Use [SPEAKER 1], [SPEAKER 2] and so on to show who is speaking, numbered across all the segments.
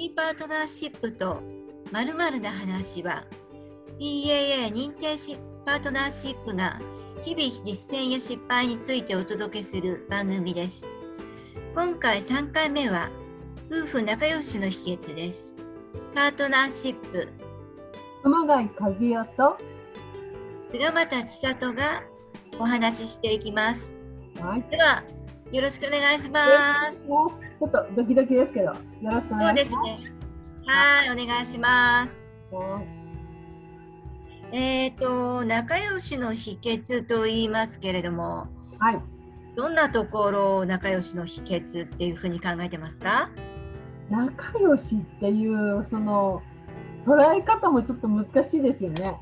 [SPEAKER 1] 式パートナーシップと〇〇な話は PAA 認定しパートナーシップが日々実践や失敗についてお届けする番組です。今回3回目は夫婦仲良しの秘訣です。パートナーシップ
[SPEAKER 2] 熊谷和代と、
[SPEAKER 1] 菅又千里がお話ししていきます。
[SPEAKER 2] はい、
[SPEAKER 1] ではよろしくお願いします。
[SPEAKER 2] ちょっとドキドキですけど、よろしくお
[SPEAKER 1] そう
[SPEAKER 2] 願いします。
[SPEAKER 1] ですね。はい、お願いします。
[SPEAKER 2] はい
[SPEAKER 1] えっ、と仲良しの秘訣と言いますけれども、
[SPEAKER 2] はい、
[SPEAKER 1] どんなところを仲良しの秘訣っていうふうに考えてますか？
[SPEAKER 2] 仲良しっていうその捉え方もちょっと難しいですよね。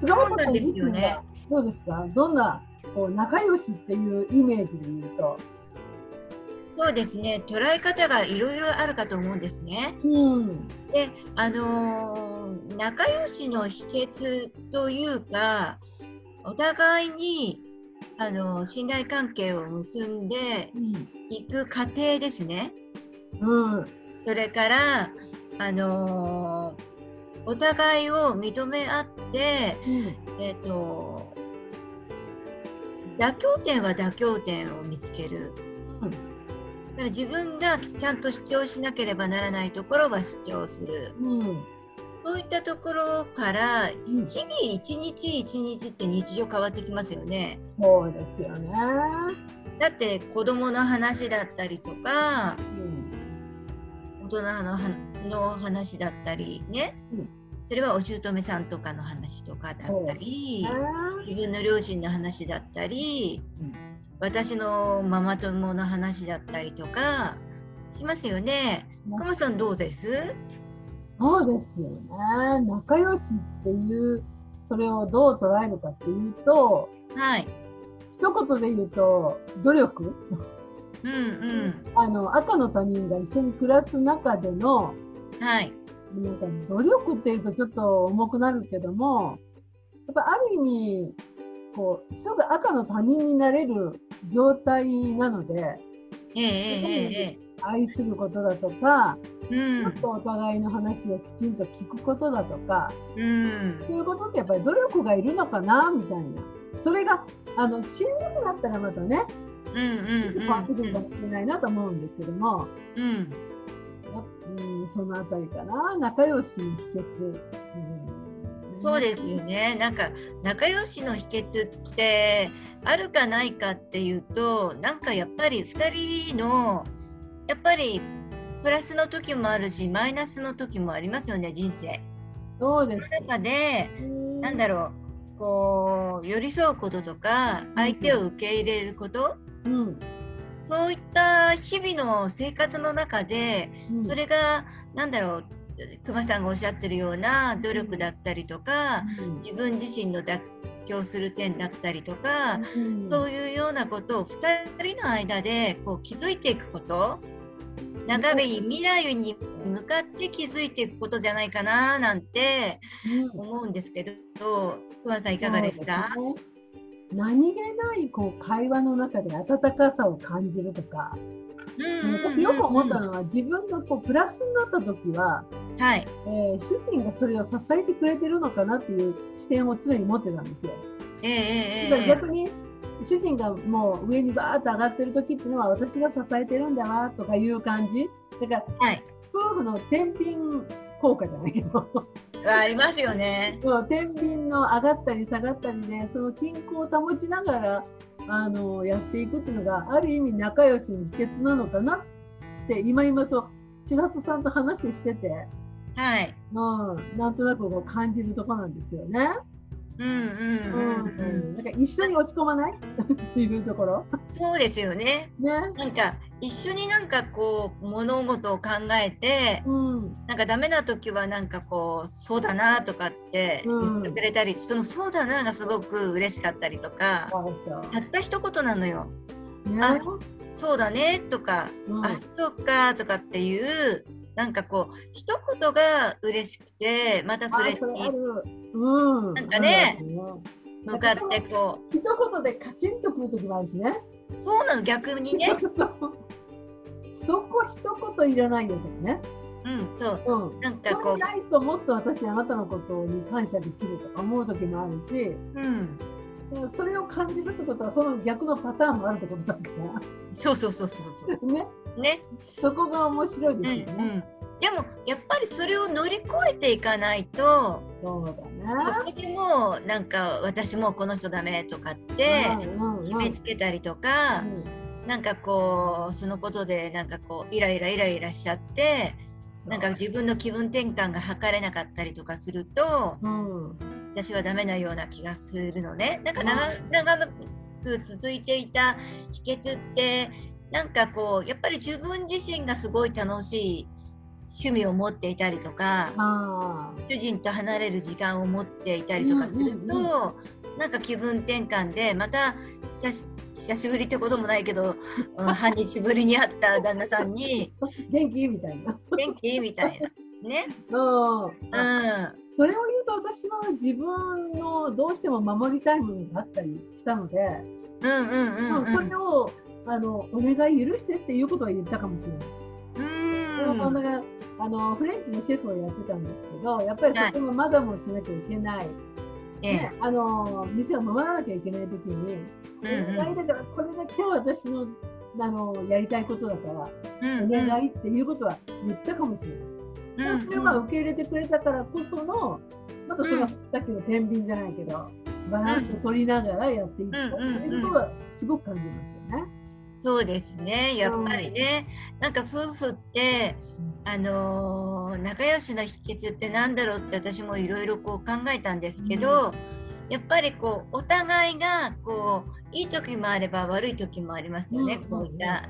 [SPEAKER 2] 菅
[SPEAKER 1] そうなんですよね
[SPEAKER 2] どうですか？どんなこう仲良しっていうイメージで言うと、
[SPEAKER 1] そうですね。捉え方がいろいろあるかと思うんですね。
[SPEAKER 2] うん、
[SPEAKER 1] で、あのー仲良しの秘訣というか、お互いにあのー信頼関係を結んで
[SPEAKER 2] うん、
[SPEAKER 1] いく過程ですね。
[SPEAKER 2] うん、
[SPEAKER 1] それから、あのーお互いを認め合って、
[SPEAKER 2] うん、
[SPEAKER 1] えっ、と、妥協点は妥協点を見つける。
[SPEAKER 2] う
[SPEAKER 1] から自分がちゃんと主張しなければならないところは主張する。
[SPEAKER 2] うん、
[SPEAKER 1] そういったところから、
[SPEAKER 2] うん、
[SPEAKER 1] 日々一日一日って日常変わってきますよね。
[SPEAKER 2] そうですよね。
[SPEAKER 1] だって子供の話だったりとか、
[SPEAKER 2] うん、
[SPEAKER 1] 大人のはの話だったりね、
[SPEAKER 2] うん
[SPEAKER 1] それはお姑さんとかの話とかだったり、
[SPEAKER 2] あ
[SPEAKER 1] 自分の両親の話だったり、
[SPEAKER 2] うん
[SPEAKER 1] 私のママ友の話だったりとかしますよね。
[SPEAKER 2] ね
[SPEAKER 1] くまさんどうです？
[SPEAKER 2] そうですよね。仲良しっていう、それをどう捉えるかっていうと、
[SPEAKER 1] はい。
[SPEAKER 2] 一言で言うと、努力
[SPEAKER 1] うんうん。
[SPEAKER 2] あの、赤の他人が一緒に暮らす中での、
[SPEAKER 1] はい。
[SPEAKER 2] なんか努力っていうとちょっと重くなるけども、やっぱある意味、こう、すぐ赤の他人になれる状態なので、
[SPEAKER 1] えええええ
[SPEAKER 2] 愛することだとか、
[SPEAKER 1] えうん
[SPEAKER 2] っとお互いの話をきちんと聞くことだとか、
[SPEAKER 1] うん
[SPEAKER 2] そういうことってやっぱり努力がいるのかなみたいな。それが、あの、しんどくなったらまたね、変わってくるかもしれないなと思うんですけども、
[SPEAKER 1] うんうん
[SPEAKER 2] そのあたりかな。仲良しの秘訣。うん
[SPEAKER 1] そうですよね。なんか仲良しの秘訣ってあるかないかっていうと、なんかやっぱり2人のやっぱりプラスの時もあるし、マイナスの時もありますよね、人生。
[SPEAKER 2] そうです。
[SPEAKER 1] その中で、なんだろう、こう寄り添うこととか、相手を受け入れること、
[SPEAKER 2] うん。
[SPEAKER 1] そういった日々の生活の中で、
[SPEAKER 2] うん
[SPEAKER 1] それがなんだろう、熊さんがおっしゃってるような努力だったりとか、
[SPEAKER 2] うん。
[SPEAKER 1] 自分自身の妥協する点だったりとか、
[SPEAKER 2] うん。
[SPEAKER 1] そういうようなことを2人の間でこう気づいていくこと。長い未来に向かって気づいていくことじゃないかななんて
[SPEAKER 2] うん。
[SPEAKER 1] 思うんですけど熊さんいかがですか？
[SPEAKER 2] 何気ないこう会話の中で温かさを感じるとか、
[SPEAKER 1] うんうんうん
[SPEAKER 2] 僕よく思ったのは自分がこうプラスになった時は、
[SPEAKER 1] はい。
[SPEAKER 2] えー主人がそれを支えてくれてるのかなっていう視点を常に持ってたんですよ。
[SPEAKER 1] ええええ
[SPEAKER 2] だから
[SPEAKER 1] え。
[SPEAKER 2] 逆に主人がもう上にバーッと上がってる時っていうのは私が支えてるんだなとかいう感じ。だから
[SPEAKER 1] えはい。
[SPEAKER 2] 夫婦の天秤効果じゃないけど。
[SPEAKER 1] ありますよね。
[SPEAKER 2] そう天秤の上がったり下がったりでその均衡を保ちながらあのやっていくっていうのがある意味仲良しの秘訣なのかなって今今と千里さんと話をしてて、
[SPEAKER 1] はい
[SPEAKER 2] うん、なんとなくこう感じるとこなんですけどね。
[SPEAKER 1] うんうんうんうん
[SPEAKER 2] なんか一緒に落ち込まない？っていうところ？
[SPEAKER 1] そうですよね
[SPEAKER 2] ね。
[SPEAKER 1] なんか一緒になんかこう物事を考えて
[SPEAKER 2] うん。
[SPEAKER 1] なんかダメな時はなんかこうそうだなとかって言ってくれたり、そのそうだながすごく嬉しかったりとかたった一言なのよ
[SPEAKER 2] う。ね。
[SPEAKER 1] あそうだねとか、
[SPEAKER 2] うん
[SPEAKER 1] あそうかとかっていうなんかこう一言が嬉しくてまたそれに
[SPEAKER 2] る。うん。
[SPEAKER 1] なんかね向かってこ
[SPEAKER 2] 一言でカチンとくる時もあるしね。
[SPEAKER 1] うそうなの逆にね
[SPEAKER 2] そこ一言いらないよとかね。
[SPEAKER 1] うん、そう。
[SPEAKER 2] うん、
[SPEAKER 1] なんかこ
[SPEAKER 2] それないともっと私あなたのことに感謝できるとか思う時もあるし
[SPEAKER 1] う、うん。
[SPEAKER 2] それを感じるってことはその逆のパターンもあるってことだか
[SPEAKER 1] そうそうそうそうそ
[SPEAKER 2] らね
[SPEAKER 1] う。ね。
[SPEAKER 2] そこが面白い
[SPEAKER 1] うんう
[SPEAKER 2] ですよね。
[SPEAKER 1] ん。でもやっぱりそれを乗り越えていかないと、
[SPEAKER 2] そうだ
[SPEAKER 1] そ
[SPEAKER 2] ね。
[SPEAKER 1] こでもうなんか私もうこの人ダメとかって
[SPEAKER 2] うんうんうん
[SPEAKER 1] 決めつけたりとか、なんかこうそのことでなんかこうイライライライラしちゃって、なんか自分の気分転換が図れなかったりとかすると、
[SPEAKER 2] うん、
[SPEAKER 1] 私はダメなような気がするのね。なんか
[SPEAKER 2] う
[SPEAKER 1] 長長く続いていた秘訣ってなんかこうやっぱり自分自身がすごい楽しい趣味を持っていたりとか
[SPEAKER 2] あ
[SPEAKER 1] 主人と離れる時間を持っていたりとかすると、
[SPEAKER 2] うんうん
[SPEAKER 1] なんか気分転換でまた久し久しぶりってこともないけど、うん 半日ぶりに会った旦那さんに
[SPEAKER 2] あ、元気？みたいな。
[SPEAKER 1] 「元気?」みたいな。ね。
[SPEAKER 2] うん、
[SPEAKER 1] うん
[SPEAKER 2] それを言うと私は自分のどうしても守りたいものがあったりしたので、
[SPEAKER 1] うんうんうんうん。
[SPEAKER 2] それをあのお願い許してっていうことは言ったかもしれない。
[SPEAKER 1] うん
[SPEAKER 2] うん、だからあのフレンチのシェフをやってたんですけどやっぱりとてもマダムをしなきゃいけない、あの店を守らなきゃいけない時に、
[SPEAKER 1] えうん
[SPEAKER 2] お願いだからこれだけは私のあのやりたいことだから、
[SPEAKER 1] うん
[SPEAKER 2] お願いっていうことは言ったかもしれない。
[SPEAKER 1] うん
[SPEAKER 2] それは受け入れてくれたからこそのまたその、
[SPEAKER 1] うん。
[SPEAKER 2] さっきの天秤じゃないけどバランスを取りながらやっていったっていうことはすごく感じますよね。
[SPEAKER 1] そうですね。やっぱりね、なんか夫婦ってあのー仲良しの秘訣ってなんだろうって私もいろいろこう考えたんですけど、やっぱりこうお互いがこういい時もあれば悪い時もありますよね、
[SPEAKER 2] うん。
[SPEAKER 1] こういった、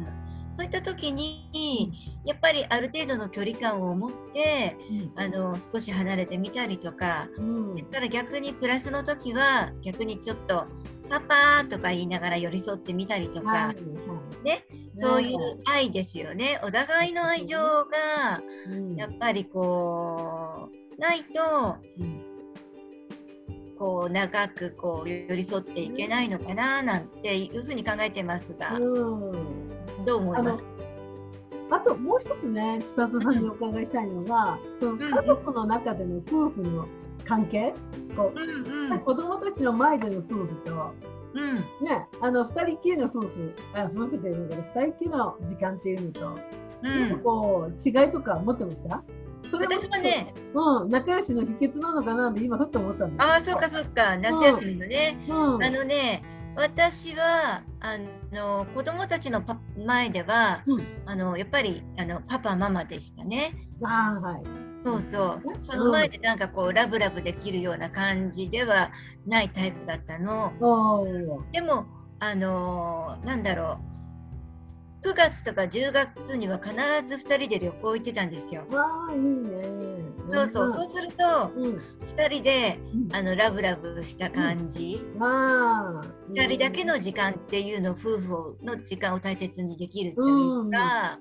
[SPEAKER 1] そういった時にやっぱりある程度の距離感を持ってあの少し離れてみたりとか
[SPEAKER 2] うん。
[SPEAKER 1] だから逆にプラスの時は逆にちょっとパパとか言いながら寄り添ってみたりとか、ねそういう愛ですよね。お互いの愛情が
[SPEAKER 2] うん。
[SPEAKER 1] やっぱりこうないと
[SPEAKER 2] うん。
[SPEAKER 1] こう長くこう寄り添っていけないのかななんていうふうに考えてますが、
[SPEAKER 2] うん
[SPEAKER 1] どう思います？
[SPEAKER 2] あともう一つね、千里さんにお伺いしたいのが、その家族の中での夫婦の関係、こ
[SPEAKER 1] うん
[SPEAKER 2] う子供たちの前での夫婦と、
[SPEAKER 1] うん。うん
[SPEAKER 2] ね、あの二人っきりの夫婦、あ夫婦でいうのけど、二人っきりの時間っていうのと、
[SPEAKER 1] うん。
[SPEAKER 2] こう違いとか持ってました？それも
[SPEAKER 1] 私はね
[SPEAKER 2] うん、仲良しの秘訣なのかなって今ふっと思ったんです
[SPEAKER 1] ああそうかそうか。夏休みのね、
[SPEAKER 2] うん、
[SPEAKER 1] あのね私はあの子供たちのパ前では
[SPEAKER 2] うん、
[SPEAKER 1] あのやっぱりあのパパママでしたね。
[SPEAKER 2] はい。
[SPEAKER 1] そうそう
[SPEAKER 2] う。ん
[SPEAKER 1] その前でなんかこうラブラブできるような感じではないタイプだったの。でもあのーなんだろう。9月とか10月には必ず2人で旅行行ってたんですよ。
[SPEAKER 2] わあ、いいね。
[SPEAKER 1] そうそう。そうすると
[SPEAKER 2] うん。
[SPEAKER 1] 2人で
[SPEAKER 2] うん
[SPEAKER 1] あのラブラブした感じ。
[SPEAKER 2] まあ。
[SPEAKER 1] 2人だけの時間っていうのを夫婦の時間を大切にできるっていうか、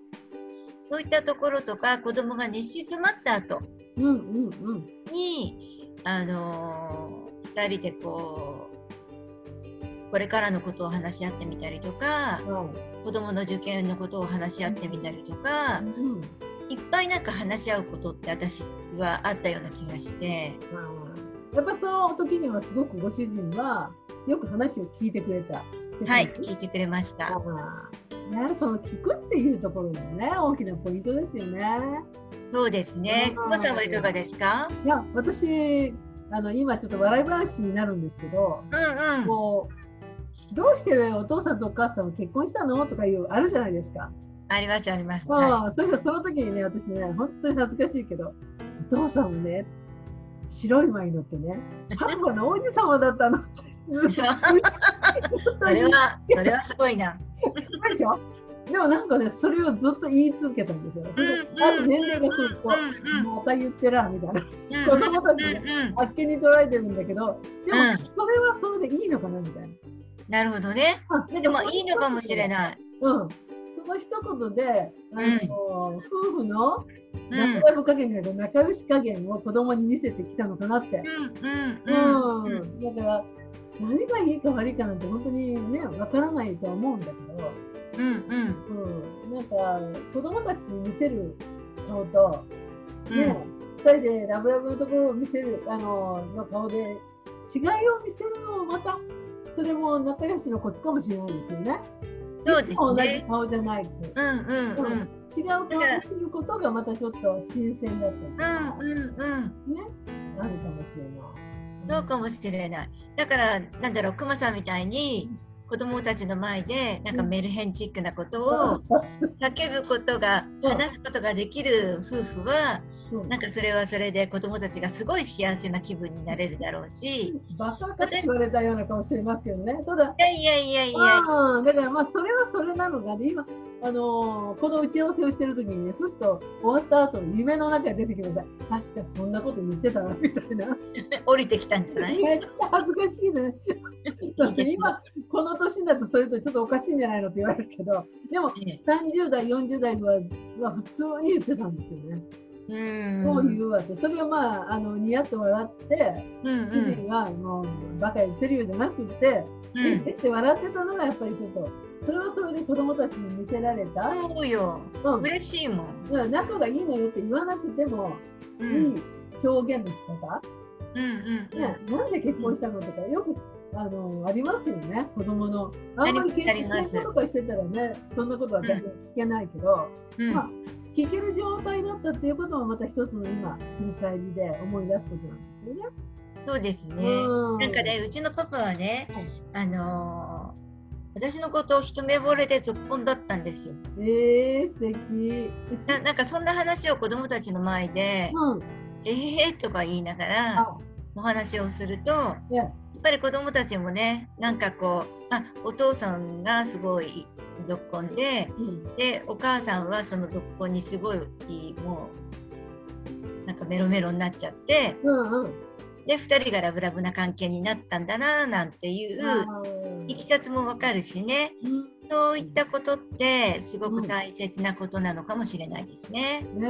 [SPEAKER 1] そういったところとか子供が寝静まった後
[SPEAKER 2] うんうんうん。
[SPEAKER 1] にあのー、2人でこうこれからのことを話し合ってみたりとか
[SPEAKER 2] は
[SPEAKER 1] 子供の受験のことを話し合ってみたりとか
[SPEAKER 2] い。うん。
[SPEAKER 1] いっぱいなんか話し合うことって私はあったような気がして
[SPEAKER 2] あーやっぱその時にはすごくご主人はよく話を聞いてくれた。
[SPEAKER 1] はい聞いてくれました。
[SPEAKER 2] ね、その聞くっていうところがね、大きなポイントですよね。
[SPEAKER 1] そうですね。
[SPEAKER 2] うん
[SPEAKER 1] 久保さんはいかがですか？
[SPEAKER 2] いや、私、あの今ちょっと笑い話になるんですけど、
[SPEAKER 1] うんうん。
[SPEAKER 2] こうどうしてお父さんとお母さんは結婚したのとかいうあるじゃないですか。
[SPEAKER 1] ありますあります。
[SPEAKER 2] あ
[SPEAKER 1] は
[SPEAKER 2] あそしたらその時にね、私ね、本当に恥ずかしいけど、お父さんもね、白い馬に乗ってね、パパの王子様だったのって。
[SPEAKER 1] い、それはそれはすごいな。
[SPEAKER 2] すごいでしょ？でもなんかね、それをずっと言い続けたんですよ。ある年齢が来ると、また言ってらみたいな、
[SPEAKER 1] うん
[SPEAKER 2] 子供たちねあっけに捉えてるんだけど、でも
[SPEAKER 1] うん
[SPEAKER 2] それはそれでいいのかなみたいな。
[SPEAKER 1] なるほどね。でもいいのかもしれ
[SPEAKER 2] い。
[SPEAKER 1] ない。
[SPEAKER 2] うん。その一言で、あの夫婦の
[SPEAKER 1] うん
[SPEAKER 2] 仲良加減じゃなくて仲良し加減を子供に見せてきたのかなって。
[SPEAKER 1] うんうんうん
[SPEAKER 2] うん。だから、何がいいか悪いかなんて本当にね、わからないとは思うんだけど、
[SPEAKER 1] うんうん
[SPEAKER 2] うん。なんか、子供たちに見せる顔と、ね、二人でラブラブのところを見せるあのの顔で違いを見せるのもまたそれも仲良しのコツかもしれないですよね。
[SPEAKER 1] そうです
[SPEAKER 2] 同じ
[SPEAKER 1] ね。
[SPEAKER 2] 顔じゃないと。
[SPEAKER 1] うんうんうん。
[SPEAKER 2] 違う顔をすることがまたちょっと新鮮だったり
[SPEAKER 1] うんうんうん。
[SPEAKER 2] ね、あるかもしれない。
[SPEAKER 1] そうかもしれない。だから、なんだろう、くまさんみたいに子供たちの前で、なんかメルヘンチックなことを叫ぶことが、
[SPEAKER 2] うん
[SPEAKER 1] 話すことができる夫婦は、
[SPEAKER 2] うん
[SPEAKER 1] なんかそれはそれで子供たちがすごい幸せな気分になれるだろうし、い
[SPEAKER 2] バカかって言われたような顔してますけどね。ただ、
[SPEAKER 1] やいやいやいや、
[SPEAKER 2] ああだからまあそれはそれなのがね、今、あのーこの打ち合わせをしてる時にね、ふっと終わった後に夢の中で出てきださい。確かそんなこと言ってたな、みたいな。
[SPEAKER 1] 降りてきたんじゃない？
[SPEAKER 2] めっちゃ恥ずかしいね。だって今、この年だとそれとちょっとおかしいんじゃないのって言われるけど、でも
[SPEAKER 1] ね
[SPEAKER 2] 30代、40代はは普通に言ってたんですよね。
[SPEAKER 1] うん。
[SPEAKER 2] こう言うわって。それをまあ、あのニヤッと笑って、
[SPEAKER 1] うんう
[SPEAKER 2] 主
[SPEAKER 1] ん
[SPEAKER 2] 人はもうバカ言ってるようじゃなくて、
[SPEAKER 1] う
[SPEAKER 2] え
[SPEAKER 1] ん。
[SPEAKER 2] って笑ってたのがやっぱりちょっと、それはそれで子供たちに見せられた。
[SPEAKER 1] そうよ。
[SPEAKER 2] うん
[SPEAKER 1] 嬉しいもん。
[SPEAKER 2] だから仲がいいのよって言わなくても、い
[SPEAKER 1] うん
[SPEAKER 2] い表現の仕方、
[SPEAKER 1] うんうん
[SPEAKER 2] ね、なんで結婚したのとか、よくあのありますよね、子供の。あんまり結婚とかしてたらね、そんなことは全然聞けないけど、
[SPEAKER 1] うん。
[SPEAKER 2] まあ聞ける状態だったっていうこともまた一つの今、振り返りで思い出すことなんですよね。
[SPEAKER 1] そうですね。
[SPEAKER 2] うん
[SPEAKER 1] なんかね、うちのパパはね
[SPEAKER 2] はい、
[SPEAKER 1] あのー私のことを一目惚れで続婚だったんですよ。
[SPEAKER 2] えー、素敵。
[SPEAKER 1] ななんかそんな話を子供たちの前で、
[SPEAKER 2] うん。
[SPEAKER 1] えへーとか言いながら
[SPEAKER 2] あ、
[SPEAKER 1] お話をすると、ぱり子供たちもね、なんかこう、あ、お父さんがすごい続婚で、
[SPEAKER 2] うん。
[SPEAKER 1] で、お母さんはその続婚にすごい、もう、なんかメロメロになっちゃって、
[SPEAKER 2] うんうん。
[SPEAKER 1] で、二人がラブラブな関係になったんだな、なんていう、いきさつもわかるしね、
[SPEAKER 2] うん。
[SPEAKER 1] そういったことってすごく大切なことなのかもしれないですね。
[SPEAKER 2] ね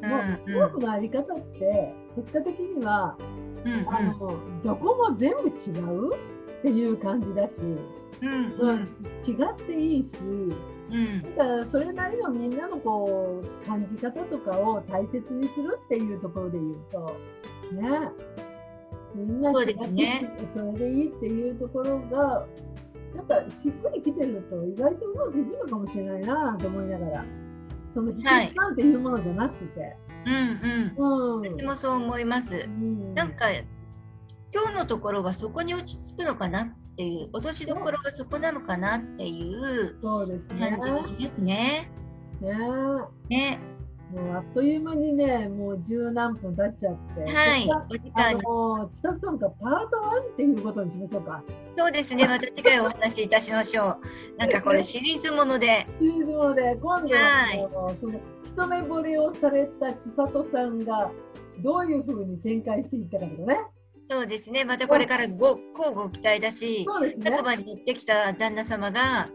[SPEAKER 1] う
[SPEAKER 2] え、もう、夫婦
[SPEAKER 1] ん
[SPEAKER 2] のあり方って、結果的には、
[SPEAKER 1] うんうん。
[SPEAKER 2] あの、どこも全部違う？っていう感じだし、
[SPEAKER 1] うん
[SPEAKER 2] う
[SPEAKER 1] うんん。
[SPEAKER 2] 違っていいし、
[SPEAKER 1] うん。
[SPEAKER 2] だからそれなりのみんなのこう感じ方とかを大切にするっていうところで言うと、ね、みんな
[SPEAKER 1] そう
[SPEAKER 2] 違って
[SPEAKER 1] ですね
[SPEAKER 2] それでいいっていうところが、なんかしっくりきてると意外とうまくいくのかもしれないなと思いながら、その秘
[SPEAKER 1] はい
[SPEAKER 2] 訣なんていうものじゃなくて、
[SPEAKER 1] うんうん。
[SPEAKER 2] うん、
[SPEAKER 1] 私もそう思います。
[SPEAKER 2] うん。
[SPEAKER 1] なんか今日のところはそこに落ち着くのかなっていう落としどころはそこなのかなっていう。感じがしますね。
[SPEAKER 2] ね。
[SPEAKER 1] ね
[SPEAKER 2] もうあっという間にね、もう十何分経っちゃって、
[SPEAKER 1] はいお時
[SPEAKER 2] あ
[SPEAKER 1] 間に
[SPEAKER 2] の千里さんがパート1っていうことにしましょうか。
[SPEAKER 1] そうですねまた次回お話しいたしましょう。なんかこれシリーズもので
[SPEAKER 2] シリーズもので、今度は、その一目惚れをされた千里さんがどういうふうに展開していったかとかね。
[SPEAKER 1] そうですねまたこれからご交互期待だし
[SPEAKER 2] ね。
[SPEAKER 1] 白馬に乗ってきた旦那様が。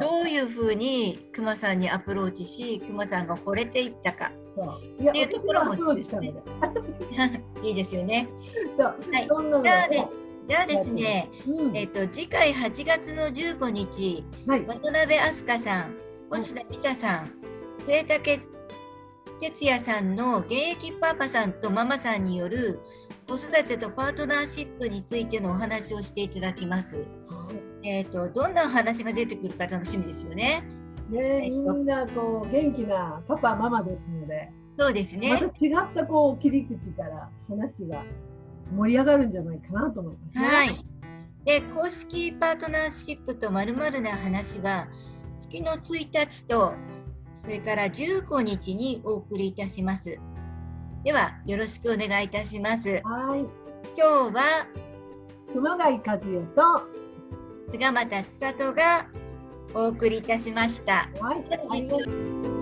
[SPEAKER 1] どういうふうにクマさんにアプローチしクマさんが惚れていったかっていうと
[SPEAKER 2] 私
[SPEAKER 1] ころも。いいですよね。はいじゃあでじゃあですね、
[SPEAKER 2] うん
[SPEAKER 1] えっと次回8月の15日
[SPEAKER 2] はい。
[SPEAKER 1] 渡辺飛鳥さん星田美沙さん末竹哲也さんの現役パパさんとママさんによる子育てとパートナーシップについてのお話をしていただきます。えっ、とどんなお話が出てくるか楽しみですよね。
[SPEAKER 2] ね、みんなこう元気なパパママですので、
[SPEAKER 1] そうです
[SPEAKER 2] ま
[SPEAKER 1] ね。
[SPEAKER 2] た違ったこう切り口から話が盛り上がるんじゃないかなと思いますね。
[SPEAKER 1] はい。で、公式パートナーシップとまるな話は、月の1日と、それから15日にお送りいたします。では、よろしくお願いいたします。
[SPEAKER 2] はい。
[SPEAKER 1] 今日は、
[SPEAKER 2] 熊谷和代と、
[SPEAKER 1] 菅又千里がお送りいたしました。
[SPEAKER 2] はい。